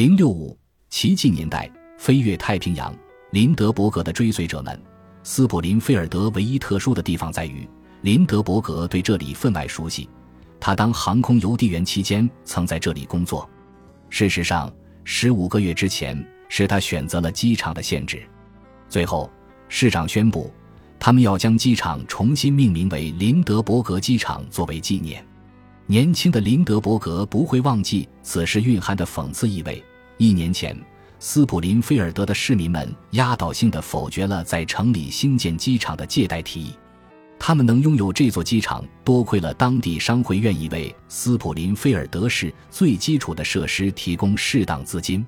零六五奇迹年代，飞越太平洋。林德伯格的追随者们，斯普林菲尔德唯一特殊的地方在于，林德伯格对这里分外熟悉。他当航空邮递员期间曾在这里工作。事实上，十五个月之前是他选择了机场的限制。最后，市长宣布，他们要将机场重新命名为林德伯格机场作为纪念。年轻的林德伯格不会忘记此时蕴含的讽刺意味。一年前。斯普林菲尔德的市民们压倒性的否决了在城里兴建机场的借贷提议。他们能拥有这座机场，多亏了当地商会愿意为斯普林菲尔德市最基础的设施提供适当资金。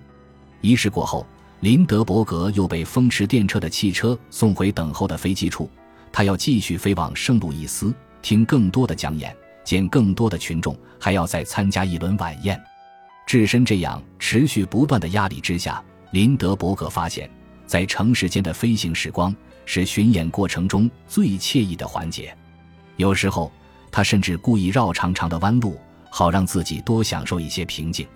仪式过后，林德伯格又被风驰电掣的汽车送回等候的飞机处。他要继续飞往圣路易斯，听更多的讲演，见更多的群众，还要再参加一轮晚宴。置身这样持续不断的压力之下，林德伯格发现，在城市间的飞行时光是巡演过程中最惬意的环节。有时候，他甚至故意绕长长的弯路，好让自己多享受一些平静。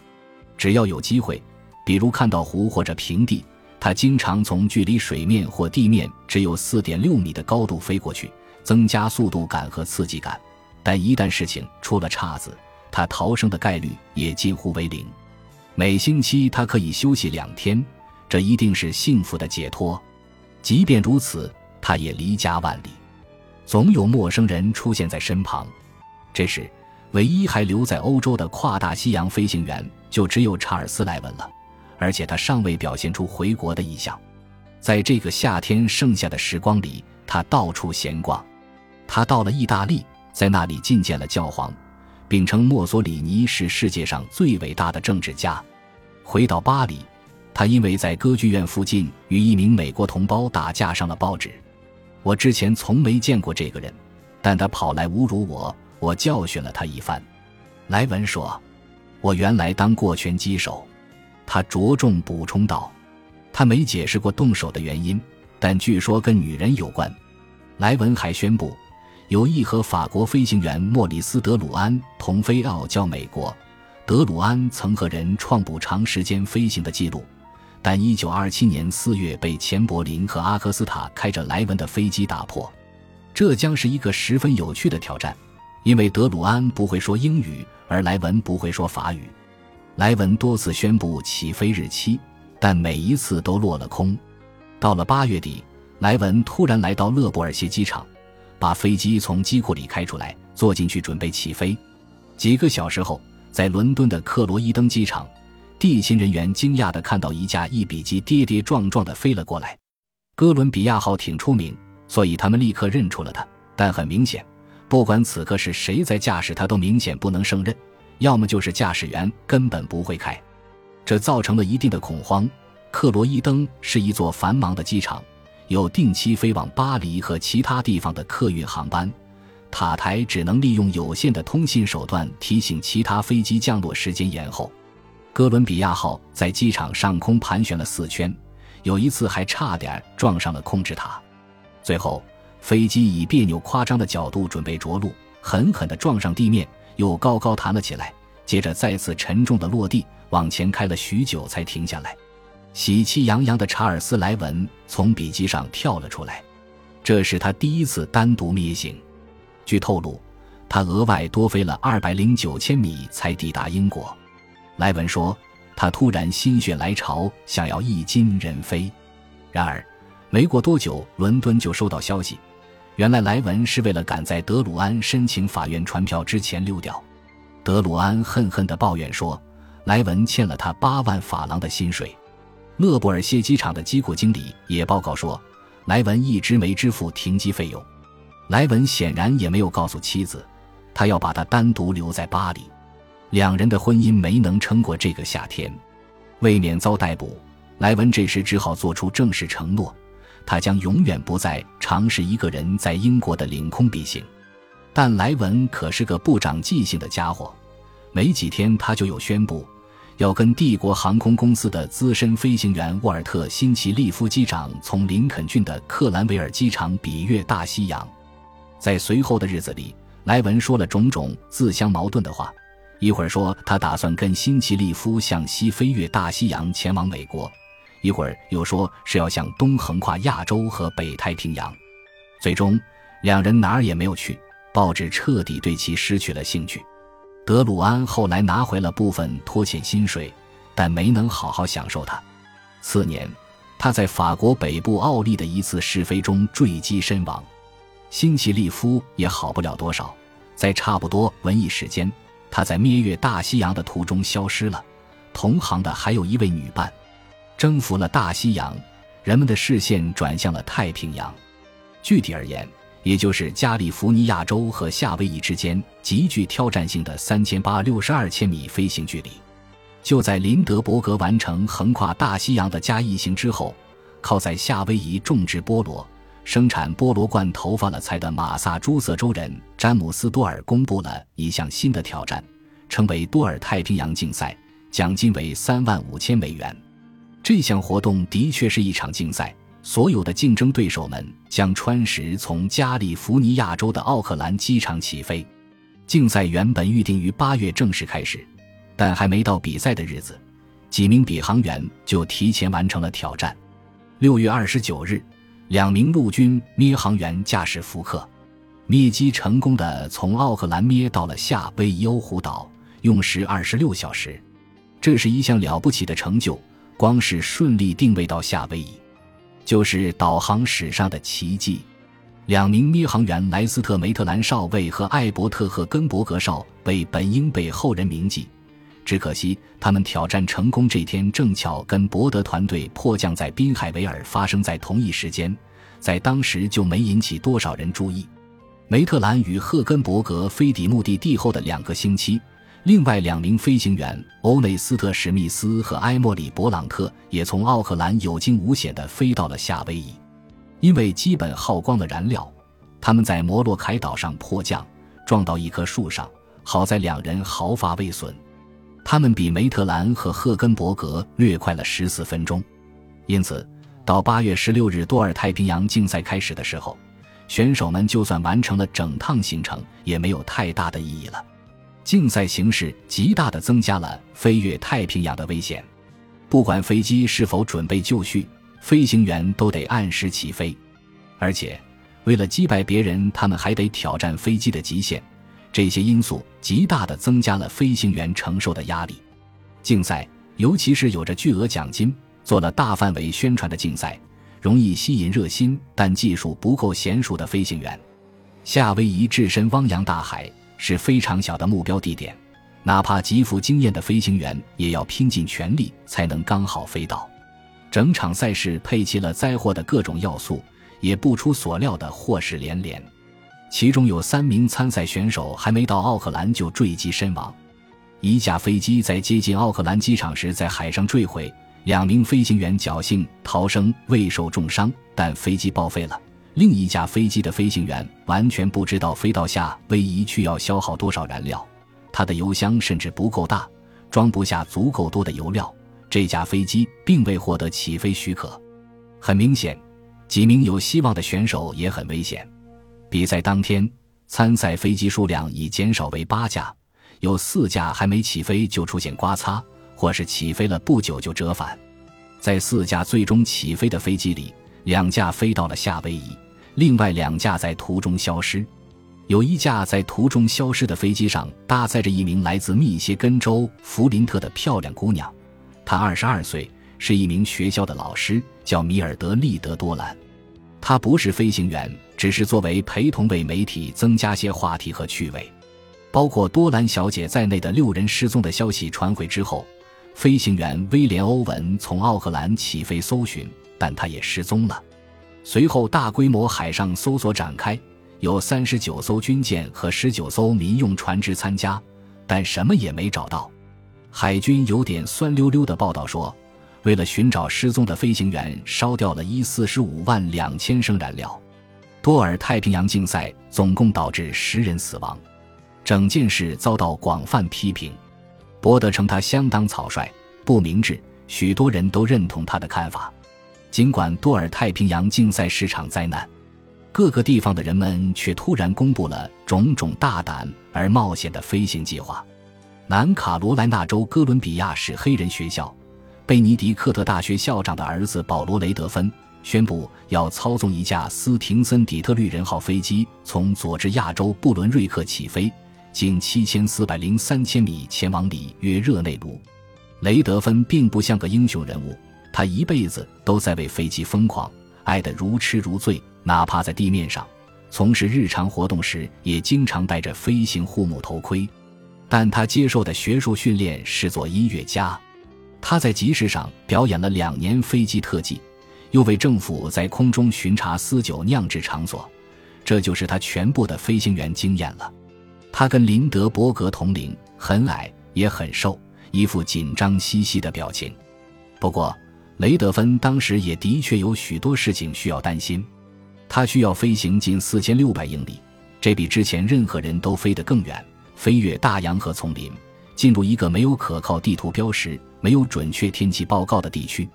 只要有机会，比如看到湖或者平地，他经常从距离水面或地面只有四点六米的高度飞过去，增加速度感和刺激感。但一旦事情出了岔子，他逃生的概率也近乎为零。每星期他可以休息两天，这一定是幸福的解脱。即便如此，他也离家万里，总有陌生人出现在身旁。这时，唯一还留在欧洲的跨大西洋飞行员就只有查尔斯·莱文了，而且他尚未表现出回国的意向。在这个夏天剩下的时光里，他到处闲逛。他到了意大利，在那里觐见了教皇。并称墨索里尼是世界上最伟大的政治家。回到巴黎，他因为在歌剧院附近与一名美国同胞打架上了报纸。我之前从没见过这个人，但他跑来侮辱我，我教训了他一番。莱文说：“我原来当过拳击手。”他着重补充道：“他没解释过动手的原因，但据说跟女人有关。”莱文还宣布。有意和法国飞行员莫里斯·德鲁安同飞傲叫美国。德鲁安曾和人创补长时间飞行的记录，但1927年4月被钱柏林和阿克斯塔开着莱文的飞机打破。这将是一个十分有趣的挑战，因为德鲁安不会说英语，而莱文不会说法语。莱文多次宣布起飞日期，但每一次都落了空。到了八月底，莱文突然来到勒布尔谢机场。把飞机从机库里开出来，坐进去准备起飞。几个小时后，在伦敦的克罗伊登机场，地勤人员惊讶地看到一架一比机跌跌撞撞地飞了过来。哥伦比亚号挺出名，所以他们立刻认出了它。但很明显，不管此刻是谁在驾驶它，都明显不能胜任。要么就是驾驶员根本不会开，这造成了一定的恐慌。克罗伊登是一座繁忙的机场。有定期飞往巴黎和其他地方的客运航班，塔台只能利用有限的通信手段提醒其他飞机降落时间延后。哥伦比亚号在机场上空盘旋了四圈，有一次还差点撞上了控制塔。最后，飞机以别扭夸张的角度准备着陆，狠狠地撞上地面，又高高弹了起来，接着再次沉重地落地，往前开了许久才停下来。喜气洋洋的查尔斯·莱文从笔记上跳了出来，这是他第一次单独灭行。据透露，他额外多飞了二百零九千米才抵达英国。莱文说，他突然心血来潮，想要一金人飞。然而，没过多久，伦敦就收到消息，原来莱文是为了赶在德鲁安申请法院传票之前溜掉。德鲁安恨恨地抱怨说，莱文欠了他八万法郎的薪水。勒布尔谢机场的机库经理也报告说，莱文一直没支付停机费用。莱文显然也没有告诉妻子，他要把她单独留在巴黎。两人的婚姻没能撑过这个夏天。为免遭逮捕，莱文这时只好做出正式承诺：他将永远不再尝试一个人在英国的领空飞行。但莱文可是个不长记性的家伙，没几天他就有宣布。要跟帝国航空公司的资深飞行员沃尔特·辛奇利夫机长从林肯郡的克兰维尔机场比越大西洋。在随后的日子里，莱文说了种种自相矛盾的话，一会儿说他打算跟辛奇利夫向西飞越大西洋前往美国，一会儿又说是要向东横跨亚洲和北太平洋。最终，两人哪儿也没有去，报纸彻底对其失去了兴趣。德鲁安后来拿回了部分拖欠薪水，但没能好好享受它。次年，他在法国北部奥利的一次试飞中坠机身亡。辛奇利夫也好不了多少，在差不多文艺时间，他在灭越大西洋的途中消失了。同行的还有一位女伴，征服了大西洋，人们的视线转向了太平洋。具体而言，也就是加利福尼亚州和夏威夷之间极具挑战性的三千八六十二千米飞行距离。就在林德伯格完成横跨大西洋的加一行之后，靠在夏威夷种植菠萝。生产菠萝罐头发了财的马萨诸塞州人詹姆斯·多尔公布了一项新的挑战，称为多尔太平洋竞赛，奖金为三万五千美元。这项活动的确是一场竞赛，所有的竞争对手们将穿石从加利福尼亚州的奥克兰机场起飞。竞赛原本预定于八月正式开始，但还没到比赛的日子，几名比航员就提前完成了挑战。六月二十九日。两名陆军咩航员驾驶福克，灭机成功的从奥克兰咩到了夏威夷欧胡岛，用时二十六小时。这是一项了不起的成就，光是顺利定位到夏威夷，就是导航史上的奇迹。两名咩航员莱斯特梅特兰少尉和艾伯特赫根伯格少尉本应被后人铭记。只可惜，他们挑战成功这天正巧跟伯德团队迫降在滨海维尔发生在同一时间，在当时就没引起多少人注意。梅特兰与赫根伯格飞抵目的地后的两个星期，另外两名飞行员欧内斯特史密斯和埃莫里伯朗特也从奥克兰有惊无险地飞到了夏威夷。因为基本耗光了燃料，他们在摩洛凯岛上迫降，撞到一棵树上，好在两人毫发未损。他们比梅特兰和赫根伯格略快了十四分钟，因此到八月十六日多尔太平洋竞赛开始的时候，选手们就算完成了整趟行程，也没有太大的意义了。竞赛形势极大地增加了飞越太平洋的危险，不管飞机是否准备就绪，飞行员都得按时起飞，而且为了击败别人，他们还得挑战飞机的极限。这些因素极大地增加了飞行员承受的压力。竞赛，尤其是有着巨额奖金、做了大范围宣传的竞赛，容易吸引热心但技术不够娴熟的飞行员。夏威夷置身汪洋大海，是非常小的目标地点，哪怕极富经验的飞行员也要拼尽全力才能刚好飞到。整场赛事配齐了灾祸的各种要素，也不出所料的祸事连连。其中有三名参赛选手还没到奥克兰就坠机身亡，一架飞机在接近奥克兰机场时在海上坠毁，两名飞行员侥幸逃生未受重伤，但飞机报废了。另一架飞机的飞行员完全不知道飞到夏威夷去要消耗多少燃料，他的油箱甚至不够大，装不下足够多的油料。这架飞机并未获得起飞许可。很明显，几名有希望的选手也很危险。比赛当天，参赛飞机数量已减少为八架，有四架还没起飞就出现刮擦，或是起飞了不久就折返。在四架最终起飞的飞机里，两架飞到了夏威夷，另外两架在途中消失。有一架在途中消失的飞机上搭载着一名来自密歇根州弗林特的漂亮姑娘，她二十二岁，是一名学校的老师，叫米尔德利德多兰。她不是飞行员。只是作为陪同，为媒体增加些话题和趣味。包括多兰小姐在内的六人失踪的消息传回之后，飞行员威廉·欧文从奥克兰起飞搜寻，但他也失踪了。随后，大规模海上搜索展开，有三十九艘军舰和十九艘民用船只参加，但什么也没找到。海军有点酸溜溜的报道说，为了寻找失踪的飞行员，烧掉了一四十五万两千升燃料。多尔太平洋竞赛总共导致十人死亡，整件事遭到广泛批评。博德称他相当草率、不明智，许多人都认同他的看法。尽管多尔太平洋竞赛是场灾难，各个地方的人们却突然公布了种种大胆而冒险的飞行计划。南卡罗来纳州哥伦比亚市黑人学校，贝尼迪克特大学校长的儿子保罗·雷德芬宣布要操纵一架斯廷森底特律人号飞机从佐治亚州布伦瑞克起飞，经七千四百零三千米前往里约热内卢。雷德芬并不像个英雄人物，他一辈子都在为飞机疯狂，爱得如痴如醉，哪怕在地面上从事日常活动时，也经常戴着飞行护目头盔。但他接受的学术训练是做音乐家，他在集市上表演了两年飞机特技，又为政府在空中巡查私酒酿制场所，这就是他全部的飞行员经验了。他跟林德伯格同龄，很矮也很瘦，一副紧张兮兮的表情。不过，雷德芬当时也的确有许多事情需要担心，他需要飞行近四千六百英里，这比之前任何人都飞得更远。飞越大洋和丛林，进入一个没有可靠地图标识、没有准确天气报告的地区。